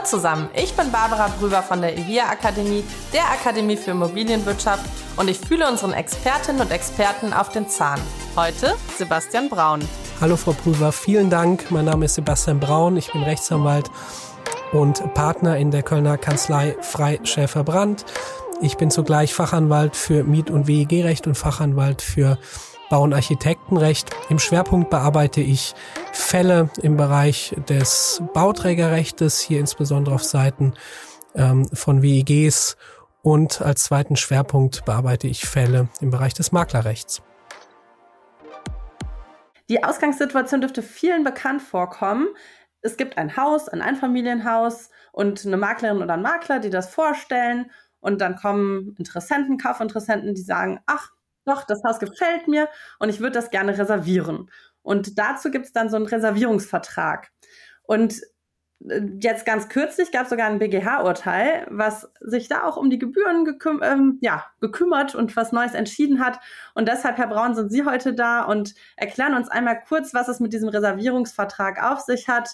Hallo zusammen, ich bin Barbara Brüber von der IVIA Akademie, der Akademie für Immobilienwirtschaft und ich fühle unseren Expertinnen und Experten auf den Zahn. Heute Sebastian Braun. Hallo Frau Prüfer, vielen Dank. Mein Name ist Sebastian Braun, ich bin Rechtsanwalt und Partner in der Kölner Kanzlei Freischäfer Brandt. Ich bin zugleich Fachanwalt für Miet- und WEG-Recht und Fachanwalt für Bau- und Architektenrecht. Im Schwerpunkt bearbeite ich Fälle im Bereich des Bauträgerrechtes, hier insbesondere auf Seiten ähm, von WEGs und als zweiten Schwerpunkt bearbeite ich Fälle im Bereich des Maklerrechts. Die Ausgangssituation dürfte vielen bekannt vorkommen. Es gibt ein Haus, ein Einfamilienhaus und eine Maklerin oder ein Makler, die das vorstellen. Und dann kommen Interessenten, Kaufinteressenten, die sagen, ach, doch, das Haus gefällt mir und ich würde das gerne reservieren. Und dazu gibt es dann so einen Reservierungsvertrag. Und äh, jetzt ganz kürzlich gab es sogar ein BGH-Urteil, was sich da auch um die Gebühren geküm ähm, ja, gekümmert und was Neues entschieden hat. Und deshalb, Herr Braun, sind Sie heute da und erklären uns einmal kurz, was es mit diesem Reservierungsvertrag auf sich hat,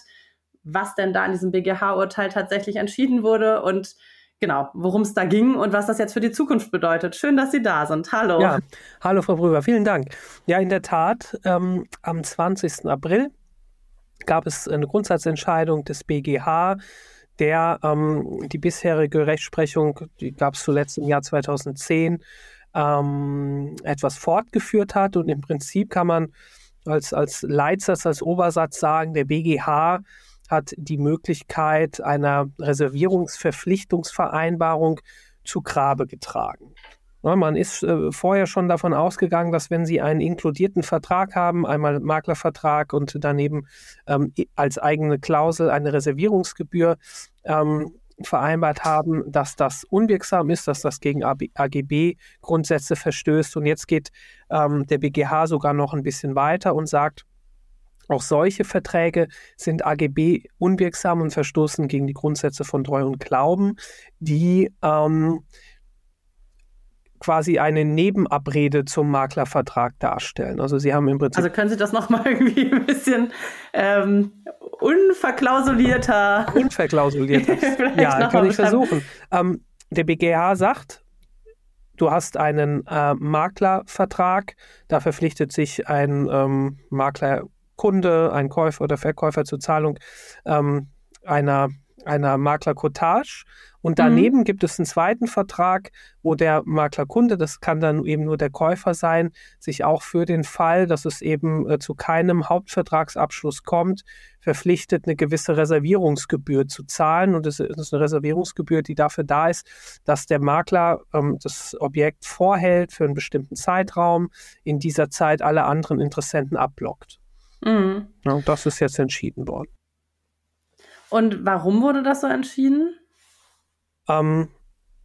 was denn da in diesem BGH-Urteil tatsächlich entschieden wurde und genau, worum es da ging und was das jetzt für die Zukunft bedeutet. Schön, dass Sie da sind. Hallo. Ja, hallo Frau Brüber, vielen Dank. Ja, in der Tat, ähm, am 20. April gab es eine Grundsatzentscheidung des BGH, der ähm, die bisherige Rechtsprechung, die gab es zuletzt im Jahr 2010, ähm, etwas fortgeführt hat. Und im Prinzip kann man als, als Leitsatz, als Obersatz sagen, der BGH hat die Möglichkeit einer Reservierungsverpflichtungsvereinbarung zu Grabe getragen. Man ist äh, vorher schon davon ausgegangen, dass wenn Sie einen inkludierten Vertrag haben, einmal Maklervertrag und daneben ähm, als eigene Klausel eine Reservierungsgebühr ähm, vereinbart haben, dass das unwirksam ist, dass das gegen AGB-Grundsätze verstößt. Und jetzt geht ähm, der BGH sogar noch ein bisschen weiter und sagt, auch solche Verträge sind AGB unwirksam und verstoßen gegen die Grundsätze von Treu und Glauben, die ähm, quasi eine Nebenabrede zum Maklervertrag darstellen. Also Sie haben im Prinzip. Also können Sie das nochmal irgendwie ein bisschen ähm, unverklausulierter. Unverklausulierter. ja, kann ich versuchen. Ähm, der BGH sagt, du hast einen äh, Maklervertrag, da verpflichtet sich ein ähm, Maklerkunde, ein Käufer oder Verkäufer zur Zahlung ähm, einer einer Maklercottage und daneben mhm. gibt es einen zweiten Vertrag, wo der Maklerkunde, das kann dann eben nur der Käufer sein, sich auch für den Fall, dass es eben äh, zu keinem Hauptvertragsabschluss kommt, verpflichtet, eine gewisse Reservierungsgebühr zu zahlen. Und das ist eine Reservierungsgebühr, die dafür da ist, dass der Makler ähm, das Objekt vorhält für einen bestimmten Zeitraum, in dieser Zeit alle anderen Interessenten abblockt. Mhm. Und das ist jetzt entschieden worden. Und warum wurde das so entschieden? Ähm,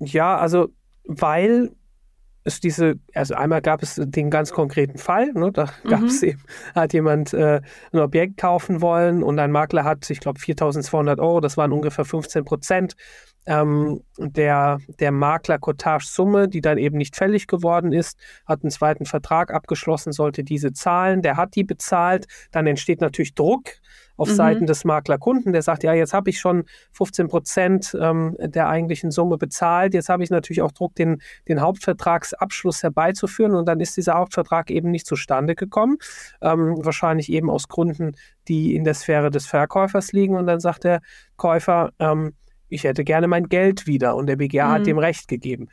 ja, also weil es diese, also einmal gab es den ganz konkreten Fall, ne, da mhm. gab es eben, hat jemand äh, ein Objekt kaufen wollen und ein Makler hat, ich glaube, 4.200 Euro, das waren ungefähr 15 Prozent ähm, der, der Makler-Cottage-Summe, die dann eben nicht fällig geworden ist, hat einen zweiten Vertrag abgeschlossen, sollte diese zahlen, der hat die bezahlt, dann entsteht natürlich Druck auf mhm. Seiten des Maklerkunden, der sagt, ja, jetzt habe ich schon 15 Prozent ähm, der eigentlichen Summe bezahlt, jetzt habe ich natürlich auch Druck, den, den Hauptvertragsabschluss herbeizuführen. Und dann ist dieser Hauptvertrag eben nicht zustande gekommen, ähm, wahrscheinlich eben aus Gründen, die in der Sphäre des Verkäufers liegen. Und dann sagt der Käufer, ähm, ich hätte gerne mein Geld wieder und der BGH mhm. hat dem Recht gegeben.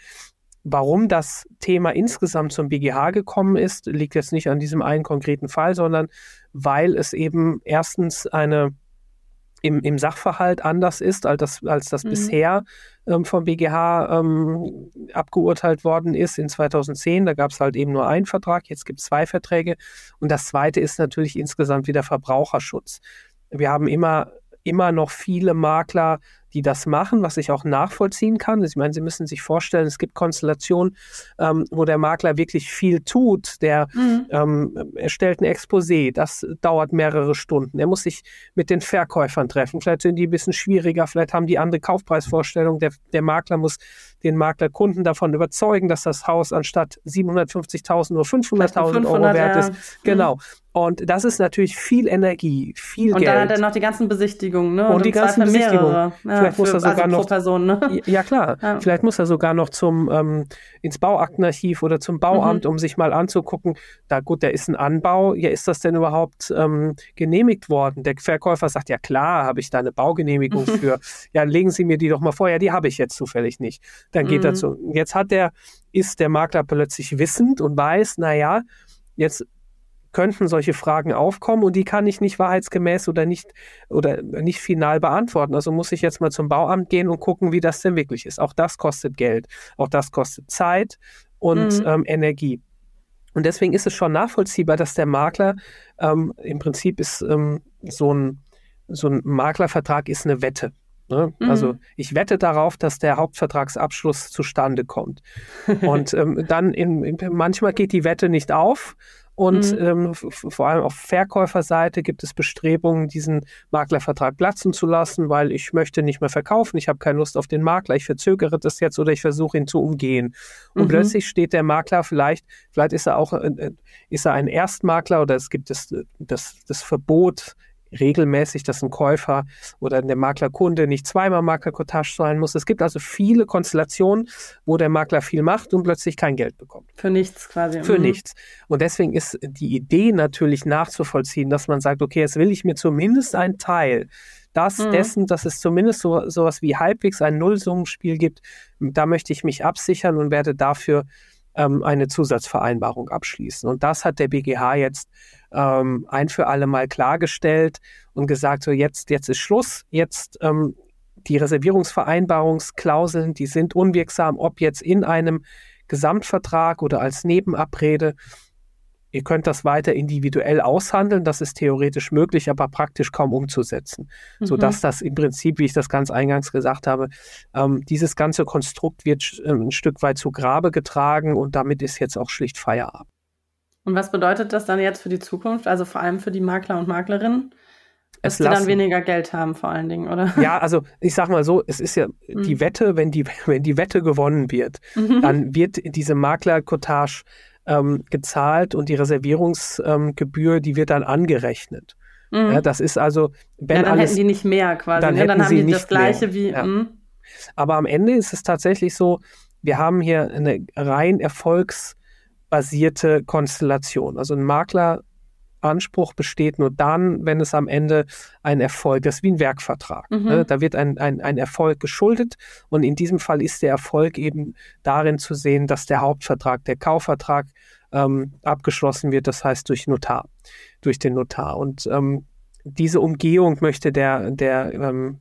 Warum das Thema insgesamt zum BGH gekommen ist, liegt jetzt nicht an diesem einen konkreten Fall, sondern weil es eben erstens eine im, im Sachverhalt anders ist, als das, als das mhm. bisher ähm, vom BGH ähm, abgeurteilt worden ist in 2010. Da gab es halt eben nur einen Vertrag, jetzt gibt es zwei Verträge. Und das zweite ist natürlich insgesamt wieder Verbraucherschutz. Wir haben immer immer noch viele Makler, die das machen, was ich auch nachvollziehen kann. Ich meine, Sie müssen sich vorstellen, es gibt Konstellationen, ähm, wo der Makler wirklich viel tut. Der mhm. ähm, erstellt ein Exposé, das dauert mehrere Stunden. Er muss sich mit den Verkäufern treffen. Vielleicht sind die ein bisschen schwieriger, vielleicht haben die andere Kaufpreisvorstellungen. Der, der Makler muss den Maklerkunden davon überzeugen, dass das Haus anstatt 750.000 nur 500.000 Euro wert ist. Genau. Mhm. Und das ist natürlich viel Energie, viel und Geld. Und dann hat er noch die ganzen Besichtigungen, ne? Und, und die ganzen Besichtigungen. Ja, Vielleicht für, muss er sogar also noch. Person, ne? Ja, klar. Ja. Vielleicht muss er sogar noch zum ähm, ins Bauaktenarchiv oder zum Bauamt, mhm. um sich mal anzugucken. Da gut, da ist ein Anbau. Ja, ist das denn überhaupt ähm, genehmigt worden? Der Verkäufer sagt, ja klar, habe ich da eine Baugenehmigung für. Ja, legen Sie mir die doch mal vor. Ja, die habe ich jetzt zufällig nicht. Dann geht mhm. er zu. Jetzt hat der, ist der Makler plötzlich wissend und weiß, na ja, jetzt könnten solche Fragen aufkommen und die kann ich nicht wahrheitsgemäß oder nicht oder nicht final beantworten. Also muss ich jetzt mal zum Bauamt gehen und gucken, wie das denn wirklich ist. Auch das kostet Geld, auch das kostet Zeit und mhm. ähm, Energie. Und deswegen ist es schon nachvollziehbar, dass der Makler ähm, im Prinzip ist ähm, so ein so ein Maklervertrag ist eine Wette. Ne? Mhm. Also ich wette darauf, dass der Hauptvertragsabschluss zustande kommt. Und ähm, dann in, in, manchmal geht die Wette nicht auf und mhm. ähm, vor allem auf Verkäuferseite gibt es Bestrebungen, diesen Maklervertrag platzen zu lassen, weil ich möchte nicht mehr verkaufen, ich habe keine Lust auf den Makler, ich verzögere das jetzt oder ich versuche ihn zu umgehen. Und mhm. plötzlich steht der Makler vielleicht, vielleicht ist er auch, äh, äh ist er ein Erstmakler oder es gibt das, das, das Verbot, regelmäßig, dass ein Käufer oder der Maklerkunde nicht zweimal Maklerkotage zahlen muss. Es gibt also viele Konstellationen, wo der Makler viel macht und plötzlich kein Geld bekommt. Für nichts quasi. Für mhm. nichts. Und deswegen ist die Idee natürlich nachzuvollziehen, dass man sagt, okay, jetzt will ich mir zumindest einen Teil das mhm. dessen, dass es zumindest so sowas wie halbwegs ein Nullsummenspiel gibt, da möchte ich mich absichern und werde dafür ähm, eine Zusatzvereinbarung abschließen. Und das hat der BGH jetzt ähm, ein für alle Mal klargestellt und gesagt, so jetzt, jetzt ist Schluss, jetzt ähm, die Reservierungsvereinbarungsklauseln, die sind unwirksam, ob jetzt in einem Gesamtvertrag oder als Nebenabrede. Ihr könnt das weiter individuell aushandeln, das ist theoretisch möglich, aber praktisch kaum umzusetzen. Mhm. Sodass das im Prinzip, wie ich das ganz eingangs gesagt habe, ähm, dieses ganze Konstrukt wird äh, ein Stück weit zu Grabe getragen und damit ist jetzt auch schlicht Feierabend. Und was bedeutet das dann jetzt für die Zukunft, also vor allem für die Makler und Maklerinnen? Dass sie dann weniger Geld haben, vor allen Dingen, oder? Ja, also ich sag mal so, es ist ja mhm. die Wette, wenn die, wenn die Wette gewonnen wird, mhm. dann wird diese Maklerkotage ähm, gezahlt und die Reservierungsgebühr, ähm, die wird dann angerechnet. Mhm. Ja, das ist also, wenn ja, dann alles, hätten die nicht mehr quasi. Dann, ne? dann haben die das gleiche mehr. wie. Ja. Mhm. Aber am Ende ist es tatsächlich so, wir haben hier eine rein erfolgs basierte Konstellation. Also ein Makleranspruch besteht nur dann, wenn es am Ende ein Erfolg, das ist wie ein Werkvertrag. Mhm. Ne? Da wird ein, ein, ein Erfolg geschuldet und in diesem Fall ist der Erfolg eben darin zu sehen, dass der Hauptvertrag, der Kaufvertrag ähm, abgeschlossen wird, das heißt durch Notar, durch den Notar. Und ähm, diese Umgehung möchte der, der ähm,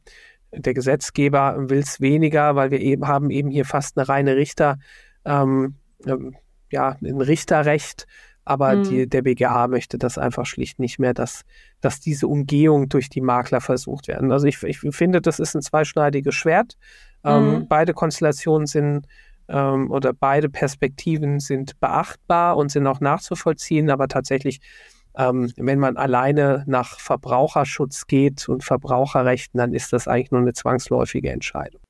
der Gesetzgeber will es weniger, weil wir eben haben eben hier fast eine reine Richter, ähm, ähm ja, ein Richterrecht, aber mhm. die, der BGH möchte das einfach schlicht nicht mehr, dass, dass diese Umgehung durch die Makler versucht werden. Also ich, ich finde, das ist ein zweischneidiges Schwert. Ähm, mhm. beide Konstellationen sind ähm, oder beide Perspektiven sind beachtbar und sind auch nachzuvollziehen, aber tatsächlich, ähm, wenn man alleine nach Verbraucherschutz geht und Verbraucherrechten, dann ist das eigentlich nur eine zwangsläufige Entscheidung.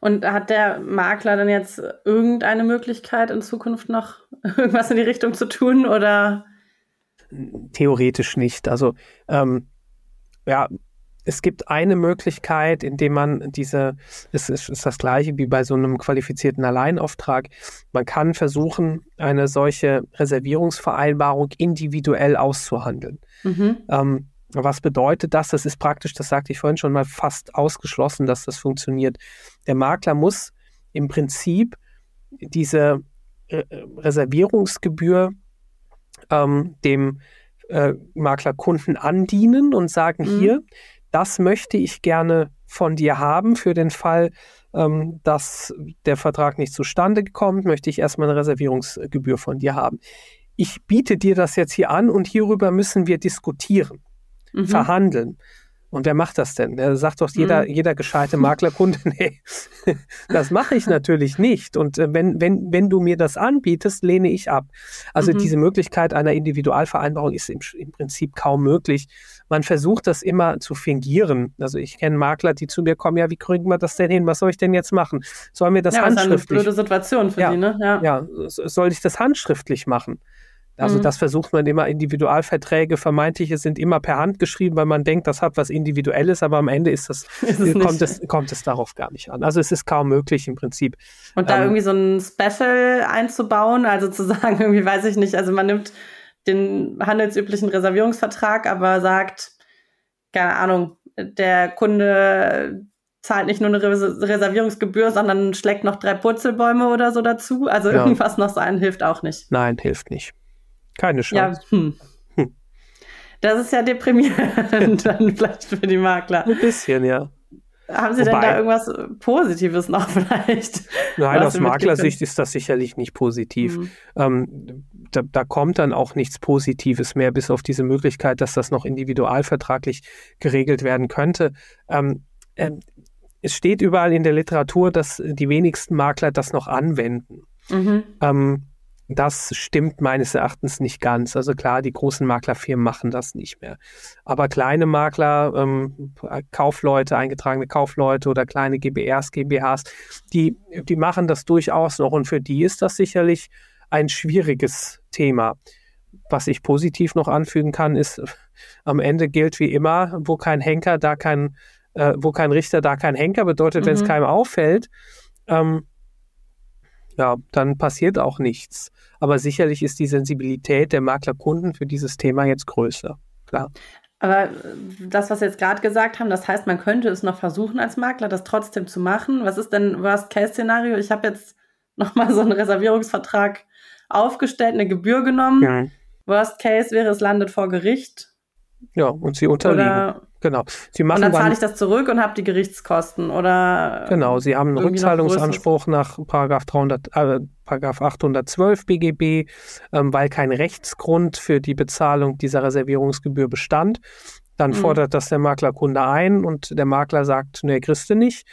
Und hat der Makler dann jetzt irgendeine Möglichkeit in Zukunft noch irgendwas in die Richtung zu tun oder? Theoretisch nicht. Also ähm, ja, es gibt eine Möglichkeit, indem man diese, es ist, ist, das gleiche wie bei so einem qualifizierten Alleinauftrag. Man kann versuchen, eine solche Reservierungsvereinbarung individuell auszuhandeln. Mhm. Ähm, was bedeutet das? Das ist praktisch, das sagte ich vorhin schon mal, fast ausgeschlossen, dass das funktioniert. Der Makler muss im Prinzip diese äh, Reservierungsgebühr ähm, dem äh, Maklerkunden andienen und sagen, mhm. hier, das möchte ich gerne von dir haben für den Fall, ähm, dass der Vertrag nicht zustande kommt, möchte ich erstmal eine Reservierungsgebühr von dir haben. Ich biete dir das jetzt hier an und hierüber müssen wir diskutieren mhm. verhandeln. Und wer macht das denn? Der sagt doch jeder, mhm. jeder gescheite Maklerkunde, nee, das mache ich natürlich nicht. Und äh, wenn, wenn, wenn du mir das anbietest, lehne ich ab. Also mhm. diese Möglichkeit einer Individualvereinbarung ist im, im Prinzip kaum möglich. Man versucht das immer zu fingieren. Also ich kenne Makler, die zu mir kommen, ja, wie kriegen wir das denn hin? Was soll ich denn jetzt machen? Sollen wir das ja, handschriftlich? Das ist eine blöde Situation für ja, Sie, ne? Ja. ja, soll ich das handschriftlich machen? Also mhm. das versucht man immer, Individualverträge, vermeintliche sind immer per Hand geschrieben, weil man denkt, das hat was Individuelles, aber am Ende ist das, ist es kommt, es, kommt es darauf gar nicht an. Also es ist kaum möglich im Prinzip. Und da ähm, irgendwie so ein Special einzubauen, also zu sagen, irgendwie weiß ich nicht, also man nimmt den handelsüblichen Reservierungsvertrag, aber sagt, keine Ahnung, der Kunde zahlt nicht nur eine Reservierungsgebühr, sondern schlägt noch drei Purzelbäume oder so dazu. Also ja. irgendwas noch sein hilft auch nicht. Nein, hilft nicht. Keine Chance. Ja, hm. Hm. Das ist ja deprimierend dann vielleicht für die Makler. Ein bisschen, ja. Haben Sie Wobei, denn da irgendwas Positives noch vielleicht? Nein, aus Maklersicht ist das sicherlich nicht positiv. Mhm. Ähm, da, da, kommt dann auch nichts Positives mehr, bis auf diese Möglichkeit, dass das noch individualvertraglich geregelt werden könnte. Ähm, äh, es steht überall in der Literatur, dass die wenigsten Makler das noch anwenden. Mhm. Ähm, das stimmt meines Erachtens nicht ganz. Also klar, die großen Maklerfirmen machen das nicht mehr. Aber kleine Makler, ähm, Kaufleute, eingetragene Kaufleute oder kleine GBRs, GmbHs, die, die machen das durchaus noch. Und für die ist das sicherlich ein schwieriges Thema. Was ich positiv noch anfügen kann, ist, am Ende gilt wie immer, wo kein Henker, da kein, äh, wo kein Richter, da kein Henker. Bedeutet, mhm. wenn es keinem auffällt, ähm, ja, dann passiert auch nichts. Aber sicherlich ist die Sensibilität der Maklerkunden für dieses Thema jetzt größer. Klar. Aber das, was Sie jetzt gerade gesagt haben, das heißt, man könnte es noch versuchen als Makler, das trotzdem zu machen. Was ist denn Worst-Case-Szenario? Ich habe jetzt nochmal so einen Reservierungsvertrag aufgestellt, eine Gebühr genommen. Ja. Worst Case wäre, es landet vor Gericht. Ja, und Sie unterliegen. Oder Genau. Sie machen und dann zahle ich das zurück und habe die Gerichtskosten oder Genau, Sie haben einen Rückzahlungsanspruch nach Paragraph 300 äh, Paragraph 812 BGB, ähm, weil kein Rechtsgrund für die Bezahlung dieser Reservierungsgebühr bestand. Dann mhm. fordert das der Maklerkunde ein und der Makler sagt, nee, kriegst du nicht.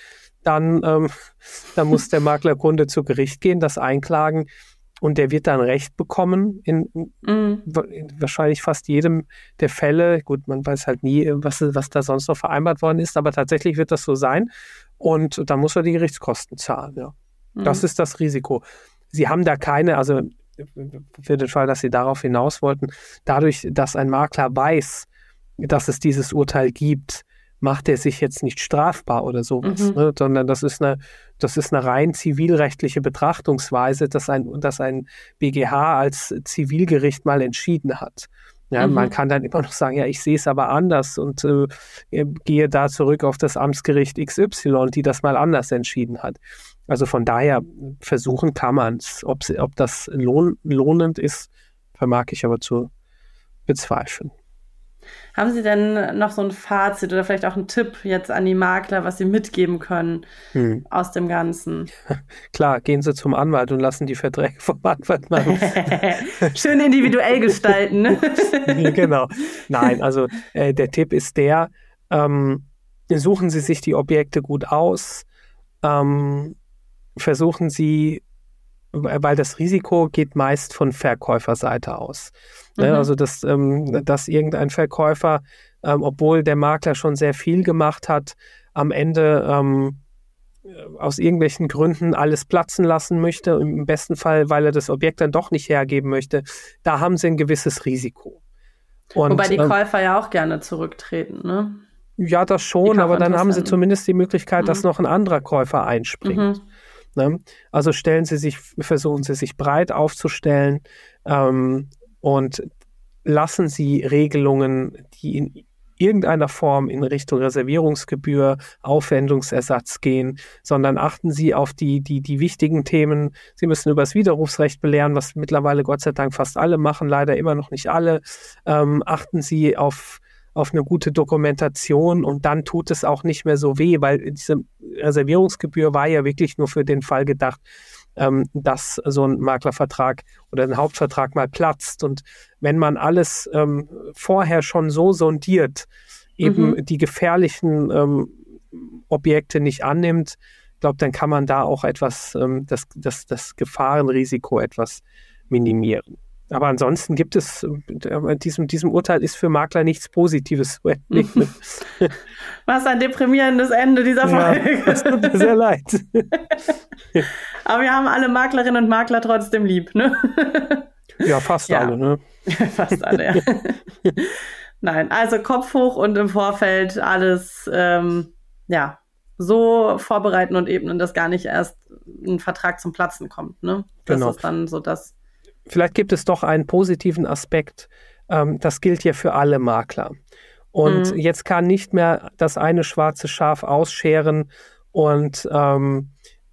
Dann, ähm, dann muss der Maklerkunde zu Gericht gehen, das einklagen und der wird dann Recht bekommen in, mhm. in, wahrscheinlich fast jedem der Fälle. Gut, man weiß halt nie, was, was da sonst noch vereinbart worden ist, aber tatsächlich wird das so sein. Und dann muss er die Gerichtskosten zahlen. Ja. Mhm. Das ist das Risiko. Sie haben da keine, also für den Fall, dass Sie darauf hinaus wollten, dadurch, dass ein Makler weiß, dass es dieses Urteil gibt, macht er sich jetzt nicht strafbar oder sowas, mhm. ne? sondern das ist eine, das ist eine rein zivilrechtliche Betrachtungsweise, dass ein, dass ein BGH als Zivilgericht mal entschieden hat. Ja, mhm. Man kann dann immer noch sagen, ja, ich sehe es aber anders und äh, gehe da zurück auf das Amtsgericht XY, die das mal anders entschieden hat. Also von daher versuchen kann man es. Ob, ob das lohn, lohnend ist, vermag ich aber zu bezweifeln. Haben Sie denn noch so ein Fazit oder vielleicht auch einen Tipp jetzt an die Makler, was Sie mitgeben können hm. aus dem Ganzen? Klar, gehen Sie zum Anwalt und lassen die Verträge vom Anwalt machen. Schön individuell gestalten. Ne? genau. Nein, also äh, der Tipp ist der, ähm, suchen Sie sich die Objekte gut aus, ähm, versuchen Sie weil das Risiko geht meist von Verkäuferseite aus. Ne, mhm. Also, dass, ähm, dass irgendein Verkäufer, ähm, obwohl der Makler schon sehr viel gemacht hat, am Ende ähm, aus irgendwelchen Gründen alles platzen lassen möchte, im besten Fall, weil er das Objekt dann doch nicht hergeben möchte, da haben sie ein gewisses Risiko. Und, Wobei die Käufer ja auch gerne zurücktreten, ne? Ja, das schon, aber dann haben sie zumindest die Möglichkeit, mhm. dass noch ein anderer Käufer einspringt. Mhm. Ne? Also stellen Sie sich, versuchen Sie sich breit aufzustellen ähm, und lassen Sie Regelungen, die in irgendeiner Form in Richtung Reservierungsgebühr, Aufwendungsersatz gehen, sondern achten Sie auf die, die, die wichtigen Themen. Sie müssen über das Widerrufsrecht belehren, was mittlerweile Gott sei Dank fast alle machen, leider immer noch nicht alle. Ähm, achten Sie auf auf eine gute Dokumentation und dann tut es auch nicht mehr so weh, weil diese Reservierungsgebühr war ja wirklich nur für den Fall gedacht, ähm, dass so ein Maklervertrag oder ein Hauptvertrag mal platzt. Und wenn man alles ähm, vorher schon so sondiert, eben mhm. die gefährlichen ähm, Objekte nicht annimmt, ich glaube, dann kann man da auch etwas, ähm, das, das, das Gefahrenrisiko etwas minimieren. Aber ansonsten gibt es, äh, diesem, diesem Urteil ist für Makler nichts Positives zu entnehmen. Was ein deprimierendes Ende dieser Folge. Ja, das tut mir sehr leid. Aber wir haben alle Maklerinnen und Makler trotzdem lieb, ne? Ja, fast ja. alle, ne? fast alle, ja. Nein, also Kopf hoch und im Vorfeld alles, ähm, ja, so vorbereiten und ebnen, dass gar nicht erst ein Vertrag zum Platzen kommt, ne? Das genau. ist dann so das vielleicht gibt es doch einen positiven Aspekt. Ähm, das gilt ja für alle Makler. Und mhm. jetzt kann nicht mehr das eine schwarze Schaf ausscheren und ähm,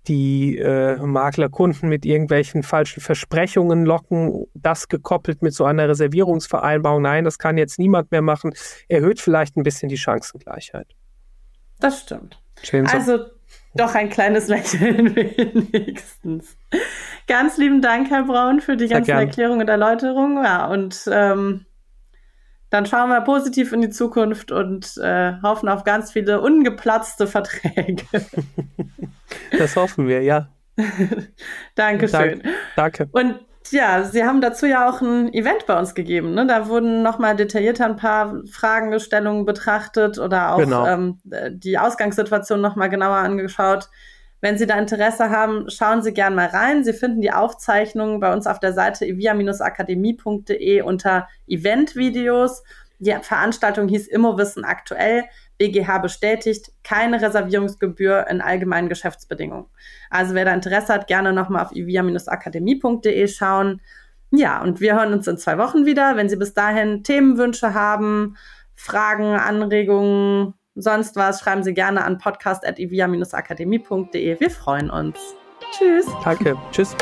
die äh, Maklerkunden mit irgendwelchen falschen Versprechungen locken, das gekoppelt mit so einer Reservierungsvereinbarung. Nein, das kann jetzt niemand mehr machen. Erhöht vielleicht ein bisschen die Chancengleichheit. Das stimmt. Schön so. Also doch ein kleines Lächeln wenigstens. Ganz lieben Dank, Herr Braun, für die ganzen Erklärungen und Erläuterungen. Ja, und ähm, dann schauen wir positiv in die Zukunft und äh, hoffen auf ganz viele ungeplatzte Verträge. das hoffen wir, ja. Dankeschön. Dank, danke. Und ja, Sie haben dazu ja auch ein Event bei uns gegeben. Ne? Da wurden nochmal detaillierter ein paar Fragestellungen betrachtet oder auch genau. ähm, die Ausgangssituation nochmal genauer angeschaut. Wenn Sie da Interesse haben, schauen Sie gern mal rein. Sie finden die Aufzeichnungen bei uns auf der Seite evia-akademie.de unter Eventvideos. Die Veranstaltung hieß Immowissen aktuell. BGH bestätigt keine Reservierungsgebühr in allgemeinen Geschäftsbedingungen. Also wer da Interesse hat, gerne nochmal auf ivia-akademie.de schauen. Ja, und wir hören uns in zwei Wochen wieder. Wenn Sie bis dahin Themenwünsche haben, Fragen, Anregungen, sonst was, schreiben Sie gerne an podcast.ivia-akademie.de. Wir freuen uns. Tschüss. Danke. Tschüss.